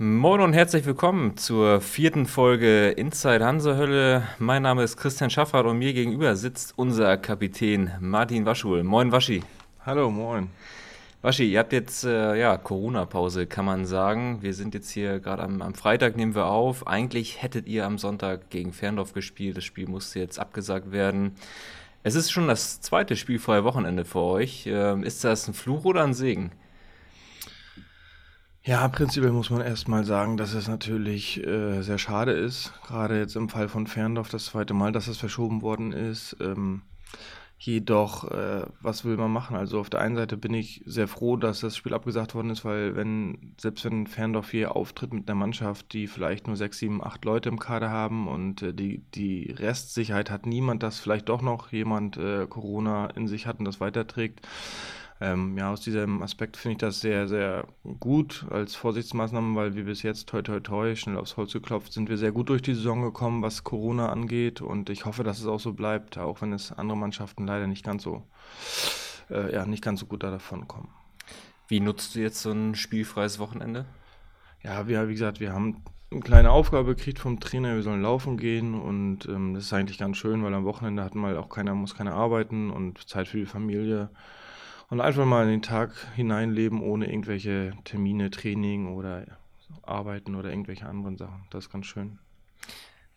Moin und herzlich willkommen zur vierten Folge Inside Hansehölle. Mein Name ist Christian Schaffert und mir gegenüber sitzt unser Kapitän Martin Waschul. Moin Waschi. Hallo, moin. Waschi, ihr habt jetzt äh, ja Corona-Pause, kann man sagen. Wir sind jetzt hier gerade am, am, Freitag nehmen wir auf. Eigentlich hättet ihr am Sonntag gegen Ferndorf gespielt. Das Spiel musste jetzt abgesagt werden. Es ist schon das zweite spielfreie Wochenende für euch. Ähm, ist das ein Fluch oder ein Segen? Ja, prinzipiell muss man erstmal sagen, dass es natürlich äh, sehr schade ist. Gerade jetzt im Fall von Ferndorf das zweite Mal, dass es verschoben worden ist. Ähm, jedoch, äh, was will man machen? Also auf der einen Seite bin ich sehr froh, dass das Spiel abgesagt worden ist, weil wenn, selbst wenn Ferndorf hier auftritt mit einer Mannschaft, die vielleicht nur sechs, sieben, acht Leute im Kader haben und äh, die, die Restsicherheit hat niemand, dass vielleicht doch noch jemand äh, Corona in sich hat und das weiterträgt ähm, ja, aus diesem Aspekt finde ich das sehr, sehr gut als Vorsichtsmaßnahme, weil wir bis jetzt, toi, toi, toi, schnell aufs Holz geklopft, sind wir sehr gut durch die Saison gekommen, was Corona angeht. Und ich hoffe, dass es auch so bleibt, auch wenn es andere Mannschaften leider nicht ganz so, äh, ja, nicht ganz so gut davon kommen. Wie nutzt du jetzt so ein spielfreies Wochenende? Ja, wir, wie gesagt, wir haben eine kleine Aufgabe gekriegt vom Trainer, wir sollen laufen gehen und ähm, das ist eigentlich ganz schön, weil am Wochenende hat mal auch keiner, muss keiner arbeiten und Zeit für die Familie und einfach mal in den Tag hineinleben, ohne irgendwelche Termine, Training oder Arbeiten oder irgendwelche anderen Sachen. Das ist ganz schön.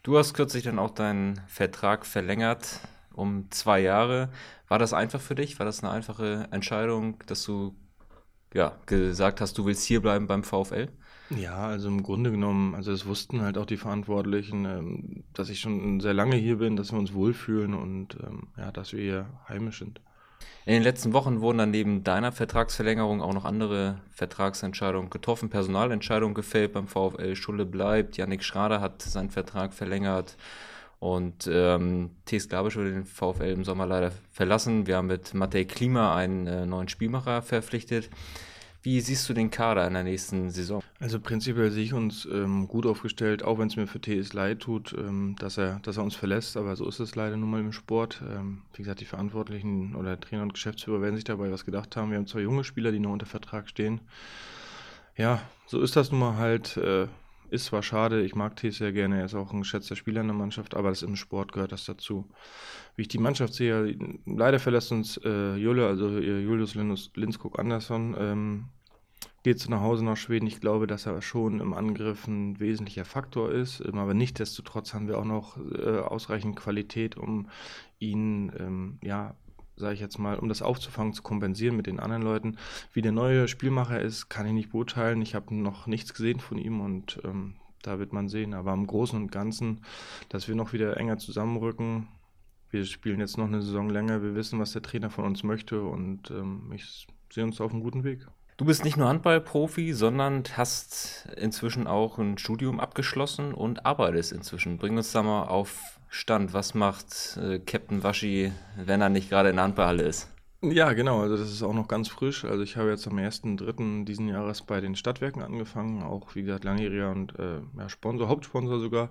Du hast kürzlich dann auch deinen Vertrag verlängert um zwei Jahre. War das einfach für dich? War das eine einfache Entscheidung, dass du ja, gesagt hast, du willst hierbleiben beim VfL? Ja, also im Grunde genommen, also es wussten halt auch die Verantwortlichen, ähm, dass ich schon sehr lange hier bin, dass wir uns wohlfühlen und ähm, ja, dass wir hier heimisch sind. In den letzten Wochen wurden dann neben deiner Vertragsverlängerung auch noch andere Vertragsentscheidungen getroffen, Personalentscheidungen gefällt beim VfL. Schulle bleibt, Yannick Schrader hat seinen Vertrag verlängert und ähm, T.S. Glabisch wurde den VfL im Sommer leider verlassen. Wir haben mit Matej Klima einen äh, neuen Spielmacher verpflichtet. Wie siehst du den Kader in der nächsten Saison? Also prinzipiell sehe ich uns ähm, gut aufgestellt, auch wenn es mir für TS leid tut, ähm, dass, er, dass er uns verlässt, aber so ist es leider nun mal im Sport. Ähm, wie gesagt, die Verantwortlichen oder Trainer und Geschäftsführer werden sich dabei was gedacht haben. Wir haben zwei junge Spieler, die noch unter Vertrag stehen. Ja, so ist das nun mal halt. Äh, ist zwar schade, ich mag T sehr gerne, er ist auch ein geschätzter Spieler in der Mannschaft, aber das im Sport gehört das dazu. Wie ich die Mannschaft sehe, leider verlässt uns äh, Jule, also äh, Julius Linus, Linskog Andersson, ähm, geht zu nach Hause nach Schweden. Ich glaube, dass er schon im Angriff ein wesentlicher Faktor ist, ähm, aber nichtsdestotrotz haben wir auch noch äh, ausreichend Qualität, um ihn, ähm, ja, sage ich jetzt mal, um das aufzufangen, zu kompensieren mit den anderen Leuten. Wie der neue Spielmacher ist, kann ich nicht beurteilen. Ich habe noch nichts gesehen von ihm und ähm, da wird man sehen. Aber im Großen und Ganzen, dass wir noch wieder enger zusammenrücken. Wir spielen jetzt noch eine Saison länger. Wir wissen, was der Trainer von uns möchte und ähm, ich sehe uns auf einem guten Weg. Du bist nicht nur Handballprofi, sondern hast inzwischen auch ein Studium abgeschlossen und arbeitest inzwischen. Bring uns da mal auf Stand. Was macht äh, Captain Waschi, wenn er nicht gerade in der Handballhalle ist? Ja, genau. Also das ist auch noch ganz frisch. Also ich habe jetzt am 1.3. diesen Jahres bei den Stadtwerken angefangen. Auch, wie gesagt, langjähriger und äh, ja, Sponsor, Hauptsponsor sogar.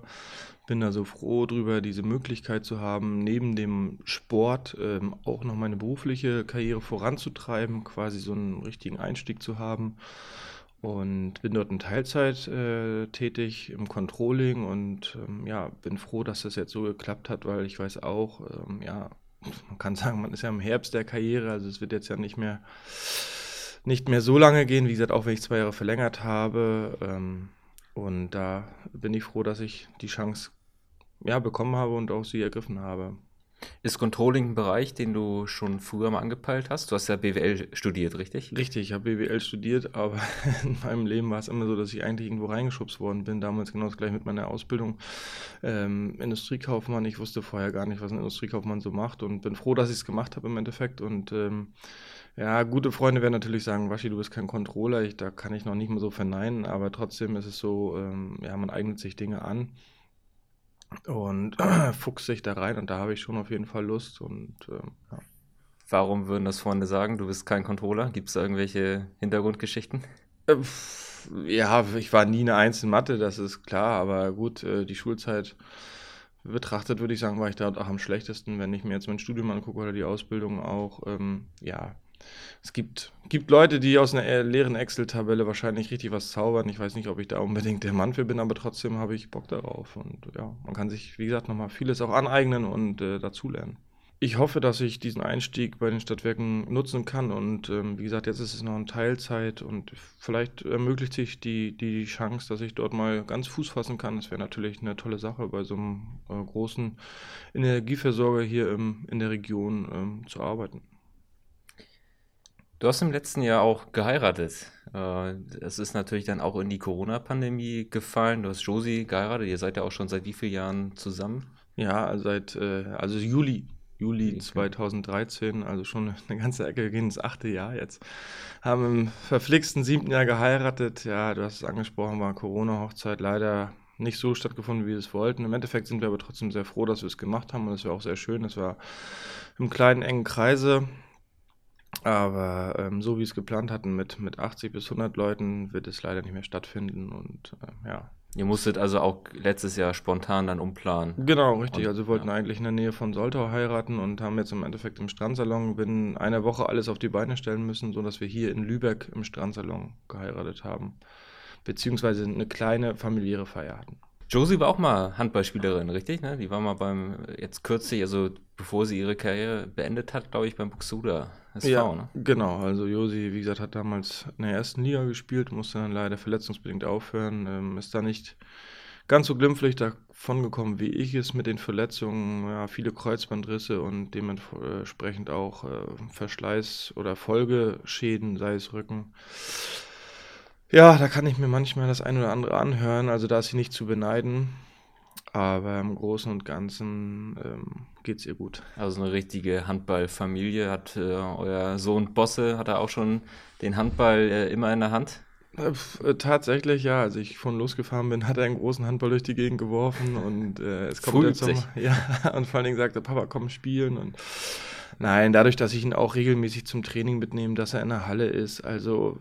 Bin da so froh drüber, diese Möglichkeit zu haben, neben dem Sport ähm, auch noch meine berufliche Karriere voranzutreiben, quasi so einen richtigen Einstieg zu haben. Und bin dort in Teilzeit äh, tätig im Controlling und ähm, ja, bin froh, dass das jetzt so geklappt hat, weil ich weiß auch, ähm, ja, man kann sagen, man ist ja im Herbst der Karriere, also es wird jetzt ja nicht mehr, nicht mehr so lange gehen, wie gesagt, auch wenn ich zwei Jahre verlängert habe. Ähm, und da bin ich froh, dass ich die Chance ja, bekommen habe und auch sie ergriffen habe. Ist Controlling ein Bereich, den du schon früher mal angepeilt hast? Du hast ja BWL studiert, richtig? Richtig, ich habe BWL studiert, aber in meinem Leben war es immer so, dass ich eigentlich irgendwo reingeschubst worden bin. Damals genau das gleich mit meiner Ausbildung. Ähm, Industriekaufmann, ich wusste vorher gar nicht, was ein Industriekaufmann so macht und bin froh, dass ich es gemacht habe im Endeffekt. Und ähm, ja, gute Freunde werden natürlich sagen, Waschi, du bist kein Controller, ich, da kann ich noch nicht mal so verneinen, aber trotzdem ist es so, ähm, ja, man eignet sich Dinge an und äh, fuchst sich da rein und da habe ich schon auf jeden Fall Lust und ähm, ja. Warum würden das Freunde sagen, du bist kein Controller? Gibt es da irgendwelche Hintergrundgeschichten? Äh, ja, ich war nie eine Eins in Mathe, das ist klar, aber gut, äh, die Schulzeit betrachtet, würde ich sagen, war ich da auch am schlechtesten, wenn ich mir jetzt mein Studium angucke oder die Ausbildung auch. Ähm, ja, es gibt, gibt Leute, die aus einer leeren Excel-Tabelle wahrscheinlich richtig was zaubern. Ich weiß nicht, ob ich da unbedingt der Mann für bin, aber trotzdem habe ich Bock darauf. Und ja, man kann sich, wie gesagt, nochmal vieles auch aneignen und äh, dazulernen ich hoffe, dass ich diesen Einstieg bei den Stadtwerken nutzen kann. Und ähm, wie gesagt, jetzt ist es noch eine Teilzeit und vielleicht ermöglicht sich die, die Chance, dass ich dort mal ganz Fuß fassen kann. Das wäre natürlich eine tolle Sache, bei so einem äh, großen Energieversorger hier im, in der Region ähm, zu arbeiten. Du hast im letzten Jahr auch geheiratet. Äh, es ist natürlich dann auch in die Corona-Pandemie gefallen. Du hast Josie geheiratet. Ihr seid ja auch schon seit wie vielen Jahren zusammen? Ja, seit äh, also Juli Juli 2013, also schon eine ganze Ecke, wir gehen ins achte Jahr jetzt. Haben im verflixten siebten Jahr geheiratet. Ja, du hast es angesprochen, war Corona-Hochzeit leider nicht so stattgefunden, wie wir es wollten. Im Endeffekt sind wir aber trotzdem sehr froh, dass wir es gemacht haben und es war auch sehr schön. Es war im kleinen, engen Kreise. Aber ähm, so wie wir es geplant hatten, mit, mit 80 bis 100 Leuten, wird es leider nicht mehr stattfinden. Und äh, ja, Ihr musstet also auch letztes Jahr spontan dann umplanen. Genau, richtig. Und, also wir wollten ja. eigentlich in der Nähe von Soltau heiraten und haben jetzt im Endeffekt im Strandsalon binnen einer Woche alles auf die Beine stellen müssen, sodass wir hier in Lübeck im Strandsalon geheiratet haben. Beziehungsweise eine kleine familiäre Feier hatten. Josie war auch mal Handballspielerin, richtig? Ne? Die war mal beim, jetzt kürzlich, also bevor sie ihre Karriere beendet hat, glaube ich, beim Buxuda SV, ja, ne? Genau, also Josie, wie gesagt, hat damals in der ersten Liga gespielt, musste dann leider verletzungsbedingt aufhören, ähm, ist da nicht ganz so glimpflich davon gekommen, wie ich es mit den Verletzungen, ja, viele Kreuzbandrisse und dementsprechend auch äh, Verschleiß oder Folgeschäden, sei es Rücken. Ja, da kann ich mir manchmal das eine oder andere anhören, also da ist sie nicht zu beneiden. Aber im Großen und Ganzen ähm, geht es ihr gut. Also eine richtige Handballfamilie. Hat äh, euer Sohn Bosse, hat er auch schon den Handball äh, immer in der Hand? Äh, tatsächlich, ja. Als ich von losgefahren bin, hat er einen großen Handball durch die Gegend geworfen und äh, es kommt jetzt zum, ja, und vor allen Dingen sagte Papa, komm spielen und Nein, dadurch, dass ich ihn auch regelmäßig zum Training mitnehme, dass er in der Halle ist, also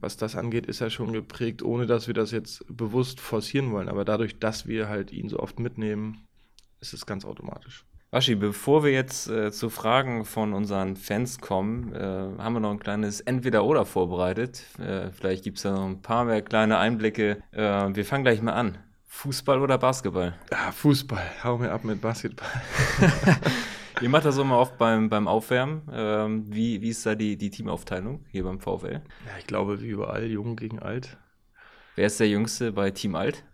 was das angeht, ist er schon geprägt, ohne dass wir das jetzt bewusst forcieren wollen. Aber dadurch, dass wir halt ihn so oft mitnehmen, ist es ganz automatisch. Waschi, bevor wir jetzt äh, zu Fragen von unseren Fans kommen, äh, haben wir noch ein kleines Entweder-Oder vorbereitet. Äh, vielleicht gibt es da noch ein paar mehr kleine Einblicke. Äh, wir fangen gleich mal an. Fußball oder Basketball? Ja, Fußball. Hau mir ab mit Basketball. Ihr macht das immer oft beim, beim Aufwärmen. Ähm, wie, wie ist da die, die Teamaufteilung hier beim VfL? Ja, ich glaube, wie überall, jung gegen alt. Wer ist der Jüngste bei Team Alt?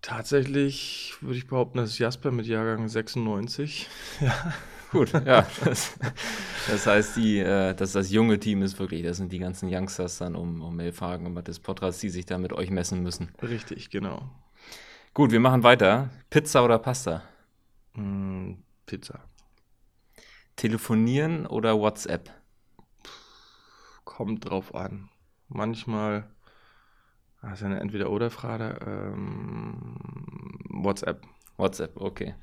Tatsächlich würde ich behaupten, das ist Jasper mit Jahrgang 96. ja. Gut, ja. Das, das heißt, die, äh, dass das junge Team ist wirklich, das sind die ganzen Youngsters dann um, um Melfagen und Mathis Potras, die sich da mit euch messen müssen. Richtig, genau. Gut, wir machen weiter. Pizza oder Pasta? Mm, Pizza. Telefonieren oder WhatsApp? Kommt drauf an. Manchmal, das ist eine Entweder-Oder-Frage, ähm, WhatsApp. WhatsApp, okay.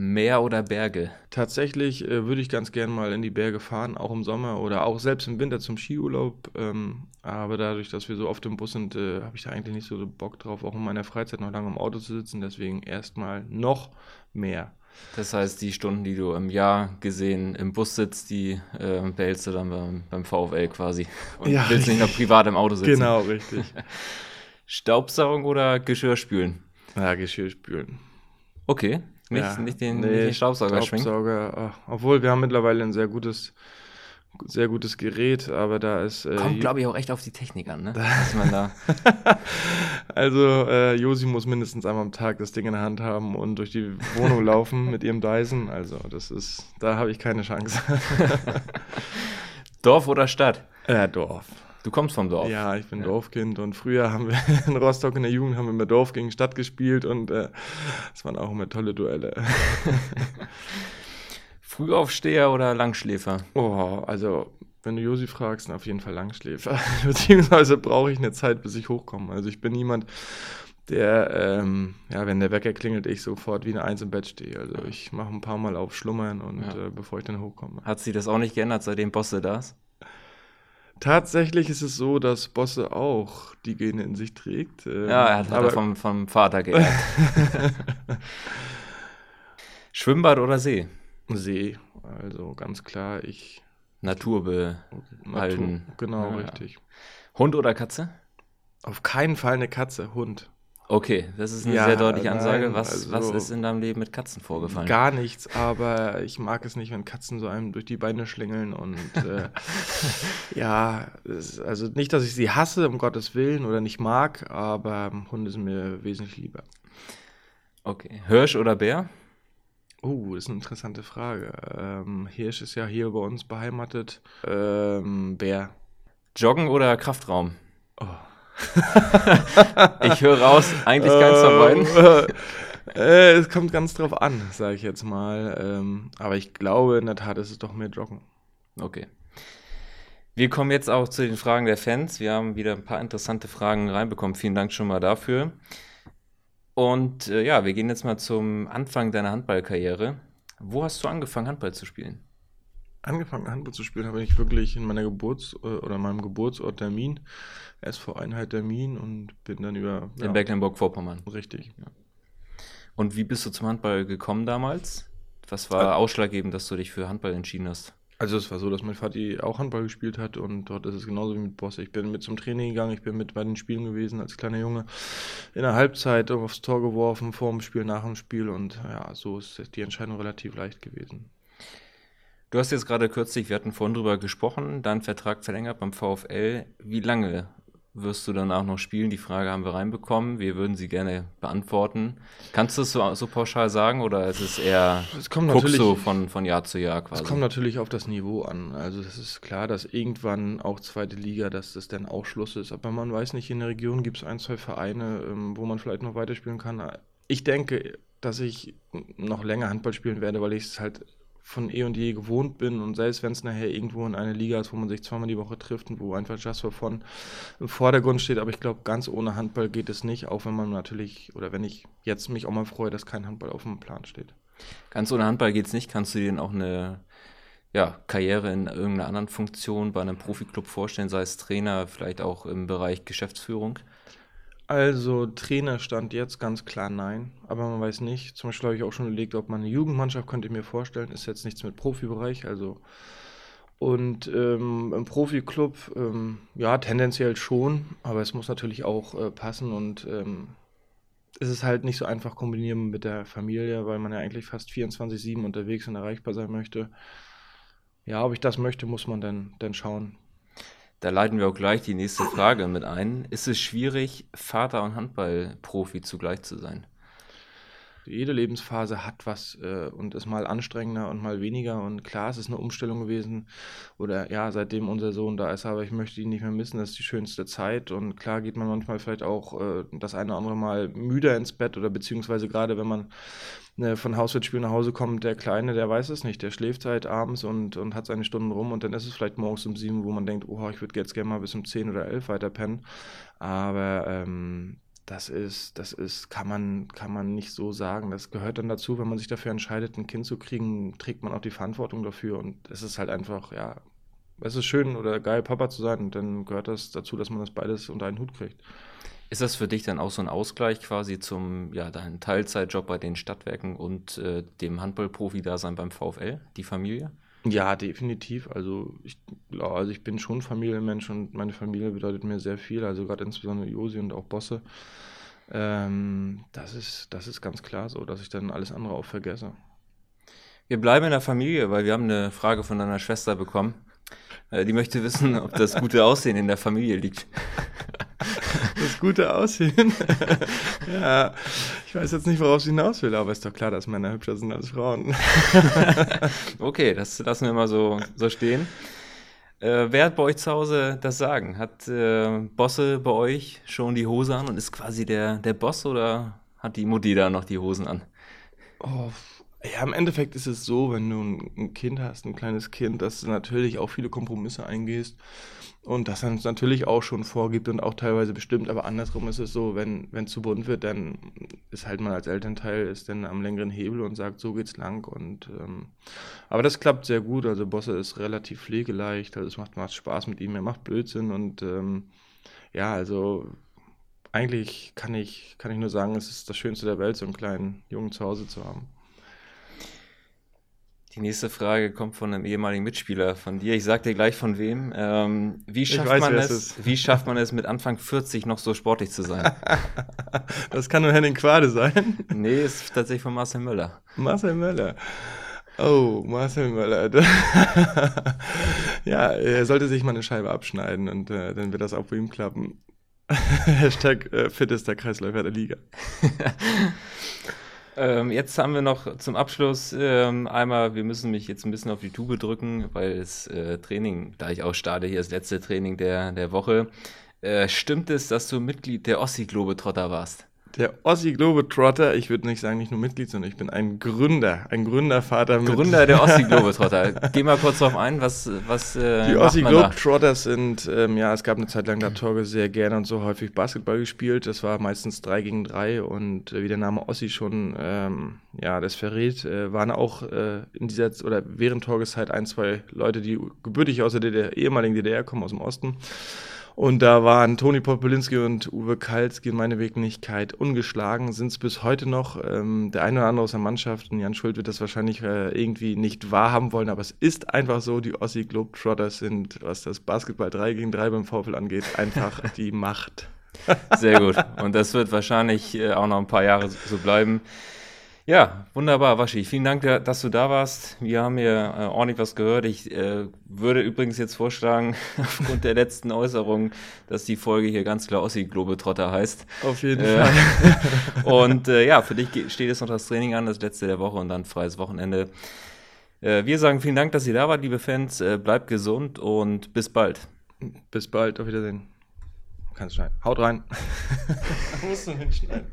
Meer oder Berge? Tatsächlich äh, würde ich ganz gern mal in die Berge fahren, auch im Sommer oder auch selbst im Winter zum Skiurlaub. Ähm, aber dadurch, dass wir so oft im Bus sind, äh, habe ich da eigentlich nicht so Bock drauf, auch in meiner Freizeit noch lange im Auto zu sitzen. Deswegen erstmal noch mehr. Das heißt, die Stunden, die du im Jahr gesehen im Bus sitzt, die äh, behältst du dann beim, beim VfL quasi. Und ja, willst nicht noch privat im Auto sitzen. Genau, richtig. Staubsaugen oder Geschirrspülen? Ja, Geschirrspülen. Okay. Nicht, ja, nicht, den, nee, nicht den Staubsauger, Staubsauger schwingen. Obwohl, wir haben mittlerweile ein sehr gutes sehr gutes Gerät, aber da ist. Äh, Kommt, glaube ich, auch echt auf die Technik an, ne? da also, äh, Josi muss mindestens einmal am Tag das Ding in der Hand haben und durch die Wohnung laufen mit ihrem Dyson. Also, das ist, da habe ich keine Chance. Dorf oder Stadt? Ja, Dorf. Du kommst vom Dorf. Ja, ich bin ja. Dorfkind und früher haben wir in Rostock in der Jugend haben wir immer Dorf gegen Stadt gespielt und äh, das waren auch immer tolle Duelle. Frühaufsteher oder Langschläfer? Oh, also wenn du Josi fragst, auf jeden Fall Langschläfer. Beziehungsweise brauche ich eine Zeit, bis ich hochkomme. Also ich bin niemand, der, ähm, ja, wenn der Wecker klingelt, ich sofort wie eine Eins im Bett stehe. Also ich mache ein paar Mal auf Schlummern und ja. äh, bevor ich dann hochkomme. Hat sich das auch nicht geändert, seitdem Bosse da ist? Tatsächlich ist es so, dass Bosse auch die Gene in sich trägt. Ähm, ja, er hat, aber, vom, vom Vater geerbt. Schwimmbad oder See? See. Also ganz klar, ich Natur behalten. Natur, genau, ja, richtig. Hund oder Katze? Auf keinen Fall eine Katze, Hund. Okay, das ist eine ja, sehr deutliche Ansage. Nein, was, also was ist in deinem Leben mit Katzen vorgefallen? Gar nichts, aber ich mag es nicht, wenn Katzen so einem durch die Beine schlängeln und äh, ja, es, also nicht, dass ich sie hasse, um Gottes Willen, oder nicht mag, aber Hunde sind mir wesentlich lieber. Okay, Hirsch oder Bär? Oh, das ist eine interessante Frage. Ähm, Hirsch ist ja hier bei uns beheimatet. Ähm, Bär. Joggen oder Kraftraum? Oh. ich höre raus, eigentlich keins von beiden. Äh, es kommt ganz drauf an, sage ich jetzt mal. Ähm, aber ich glaube, in der Tat ist es doch mehr Joggen. Okay. Wir kommen jetzt auch zu den Fragen der Fans. Wir haben wieder ein paar interessante Fragen reinbekommen. Vielen Dank schon mal dafür. Und äh, ja, wir gehen jetzt mal zum Anfang deiner Handballkarriere. Wo hast du angefangen, Handball zu spielen? Angefangen, Handball zu spielen, habe ich wirklich in meiner Geburts- äh, oder meinem Geburtsort Termin, SV Einheit Termin und bin dann über. In ja, Mecklenburg-Vorpommern. Richtig. Ja. Und wie bist du zum Handball gekommen damals? Was war ausschlaggebend, dass du dich für Handball entschieden hast? Also es war so, dass mein Vati auch Handball gespielt hat und dort ist es genauso wie mit Bosse. Ich bin mit zum Training gegangen, ich bin mit bei den Spielen gewesen als kleiner Junge. In der Halbzeit aufs Tor geworfen, vor dem Spiel, nach dem Spiel und ja, so ist die Entscheidung relativ leicht gewesen. Du hast jetzt gerade kürzlich, wir hatten vorhin drüber gesprochen, deinen Vertrag verlängert beim VfL. Wie lange wirst du danach noch spielen? Die Frage haben wir reinbekommen. Wir würden sie gerne beantworten. Kannst du es so, so pauschal sagen oder ist es eher es kommt natürlich, so von, von Jahr zu Jahr quasi? Es kommt natürlich auf das Niveau an. Also es ist klar, dass irgendwann auch zweite Liga, dass das dann auch Schluss ist. Aber man weiß nicht, in der Region gibt es ein, zwei Vereine, ähm, wo man vielleicht noch weiterspielen kann. Ich denke, dass ich noch länger Handball spielen werde, weil ich es halt von eh und je gewohnt bin und selbst wenn es nachher irgendwo in eine Liga ist, wo man sich zweimal die Woche trifft und wo einfach for Fun im Vordergrund steht, aber ich glaube, ganz ohne Handball geht es nicht, auch wenn man natürlich, oder wenn ich jetzt mich auch mal freue, dass kein Handball auf dem Plan steht. Ganz ohne Handball geht es nicht, kannst du dir denn auch eine ja, Karriere in irgendeiner anderen Funktion bei einem Profiklub vorstellen, sei es Trainer, vielleicht auch im Bereich Geschäftsführung? Also Trainer stand jetzt ganz klar nein, aber man weiß nicht. Zum Beispiel habe ich auch schon überlegt, ob man eine Jugendmannschaft könnte ich mir vorstellen. Ist jetzt nichts mit Profibereich, also und ähm, im Profiklub, ähm, ja, tendenziell schon, aber es muss natürlich auch äh, passen und ähm, es ist halt nicht so einfach kombinieren mit der Familie, weil man ja eigentlich fast 24-7 unterwegs und erreichbar sein möchte. Ja, ob ich das möchte, muss man dann, dann schauen. Da leiten wir auch gleich die nächste Frage mit ein. Ist es schwierig, Vater und Handballprofi zugleich zu sein? Jede Lebensphase hat was äh, und ist mal anstrengender und mal weniger. Und klar, es ist eine Umstellung gewesen. Oder ja, seitdem unser Sohn da ist, aber ich möchte ihn nicht mehr missen. Das ist die schönste Zeit. Und klar geht man manchmal vielleicht auch äh, das eine oder andere Mal müder ins Bett oder beziehungsweise gerade wenn man ne, von Hauswärtsspiel nach Hause kommt, der Kleine, der weiß es nicht. Der schläft halt abends und, und hat seine Stunden rum und dann ist es vielleicht morgens um sieben, wo man denkt, oh, ich würde jetzt gerne mal bis um zehn oder elf weiter pennen. Aber ähm, das ist, das ist, kann man, kann man nicht so sagen. Das gehört dann dazu, wenn man sich dafür entscheidet, ein Kind zu kriegen, trägt man auch die Verantwortung dafür und es ist halt einfach, ja, es ist schön oder geil, Papa zu sein und dann gehört das dazu, dass man das beides unter einen Hut kriegt. Ist das für dich dann auch so ein Ausgleich quasi zum, ja, deinem Teilzeitjob bei den Stadtwerken und äh, dem Handballprofi-Dasein beim VfL, die Familie? Ja, definitiv. Also ich, also ich bin schon Familienmensch und meine Familie bedeutet mir sehr viel. Also gerade insbesondere Josi und auch Bosse. Ähm, das, ist, das ist ganz klar so, dass ich dann alles andere auch vergesse. Wir bleiben in der Familie, weil wir haben eine Frage von deiner Schwester bekommen. Äh, die möchte wissen, ob das gute Aussehen in der Familie liegt. Das gute Aussehen. ja, ich weiß jetzt nicht, worauf sie hinaus will, aber ist doch klar, dass Männer hübscher sind als Frauen. okay, das lassen wir mal so, so stehen. Äh, wer hat bei euch zu Hause das Sagen? Hat äh, Bosse bei euch schon die Hose an und ist quasi der, der Boss oder hat die Mutti da noch die Hosen an? Oh, ja, im Endeffekt ist es so, wenn du ein Kind hast, ein kleines Kind, dass du natürlich auch viele Kompromisse eingehst und das dann natürlich auch schon vorgibt und auch teilweise bestimmt. Aber andersrum ist es so, wenn es zu bunt wird, dann ist halt man als Elternteil ist dann am längeren Hebel und sagt, so geht's lang. Und ähm, aber das klappt sehr gut. Also Bosse ist relativ pflegeleicht, also es macht, macht Spaß mit ihm, er macht Blödsinn und ähm, ja, also eigentlich kann ich, kann ich nur sagen, es ist das Schönste der Welt, so einen kleinen Jungen zu Hause zu haben. Die nächste Frage kommt von einem ehemaligen Mitspieler von dir. Ich sag dir gleich von wem. Ähm, wie, schafft weiß, man es, wie schafft man es, mit Anfang 40 noch so sportlich zu sein? das kann nur Henning Quade sein. Nee, ist tatsächlich von Marcel Möller. Marcel Möller. Oh, Marcel Möller. ja, er sollte sich mal eine Scheibe abschneiden und äh, dann wird das auch bei ihm klappen. Hashtag äh, fittester Kreisläufer der Liga. Ähm, jetzt haben wir noch zum Abschluss ähm, einmal, wir müssen mich jetzt ein bisschen auf die Tube drücken, weil das äh, Training, da ich auch starte, hier das letzte Training der, der Woche. Äh, stimmt es, dass du Mitglied der Ossi Globetrotter warst? Der Ossi Globetrotter, ich würde nicht sagen, nicht nur Mitglied, sondern ich bin ein Gründer, ein Gründervater. Mit Gründer der Ossi Globetrotter. Geh mal kurz drauf ein, was. was äh, Die Ossi Globetrotters sind, ähm, ja, es gab eine Zeit lang, da Torge sehr gerne und so häufig Basketball gespielt. Das war meistens 3 gegen 3 und äh, wie der Name Ossi schon, ähm, ja, das verrät, äh, waren auch äh, in dieser, oder während Torges Zeit ein, zwei Leute, die gebürtig aus der DDR, ehemaligen DDR kommen, aus dem Osten. Und da waren Toni Popolinski und Uwe Kalski in meiner Wenigkeit ungeschlagen, sind es bis heute noch. Ähm, der eine oder andere aus der Mannschaft, und Jan Schuld wird das wahrscheinlich äh, irgendwie nicht wahrhaben wollen, aber es ist einfach so, die Ossi Globetrotters sind, was das Basketball 3 gegen 3 beim VfL angeht, einfach die Macht. Sehr gut. Und das wird wahrscheinlich äh, auch noch ein paar Jahre so bleiben. Ja, wunderbar, Waschi. Vielen Dank, dass du da warst. Wir haben hier äh, ordentlich was gehört. Ich äh, würde übrigens jetzt vorschlagen, aufgrund der letzten Äußerung, dass die Folge hier ganz klar Ossi Globetrotter heißt. Auf jeden äh, Fall. und äh, ja, für dich steht jetzt noch das Training an, das letzte der Woche und dann freies Wochenende. Äh, wir sagen vielen Dank, dass ihr da wart, liebe Fans. Äh, bleibt gesund und bis bald. Bis bald, auf Wiedersehen. Kannst schneiden. Haut rein. Musst du hinschneiden.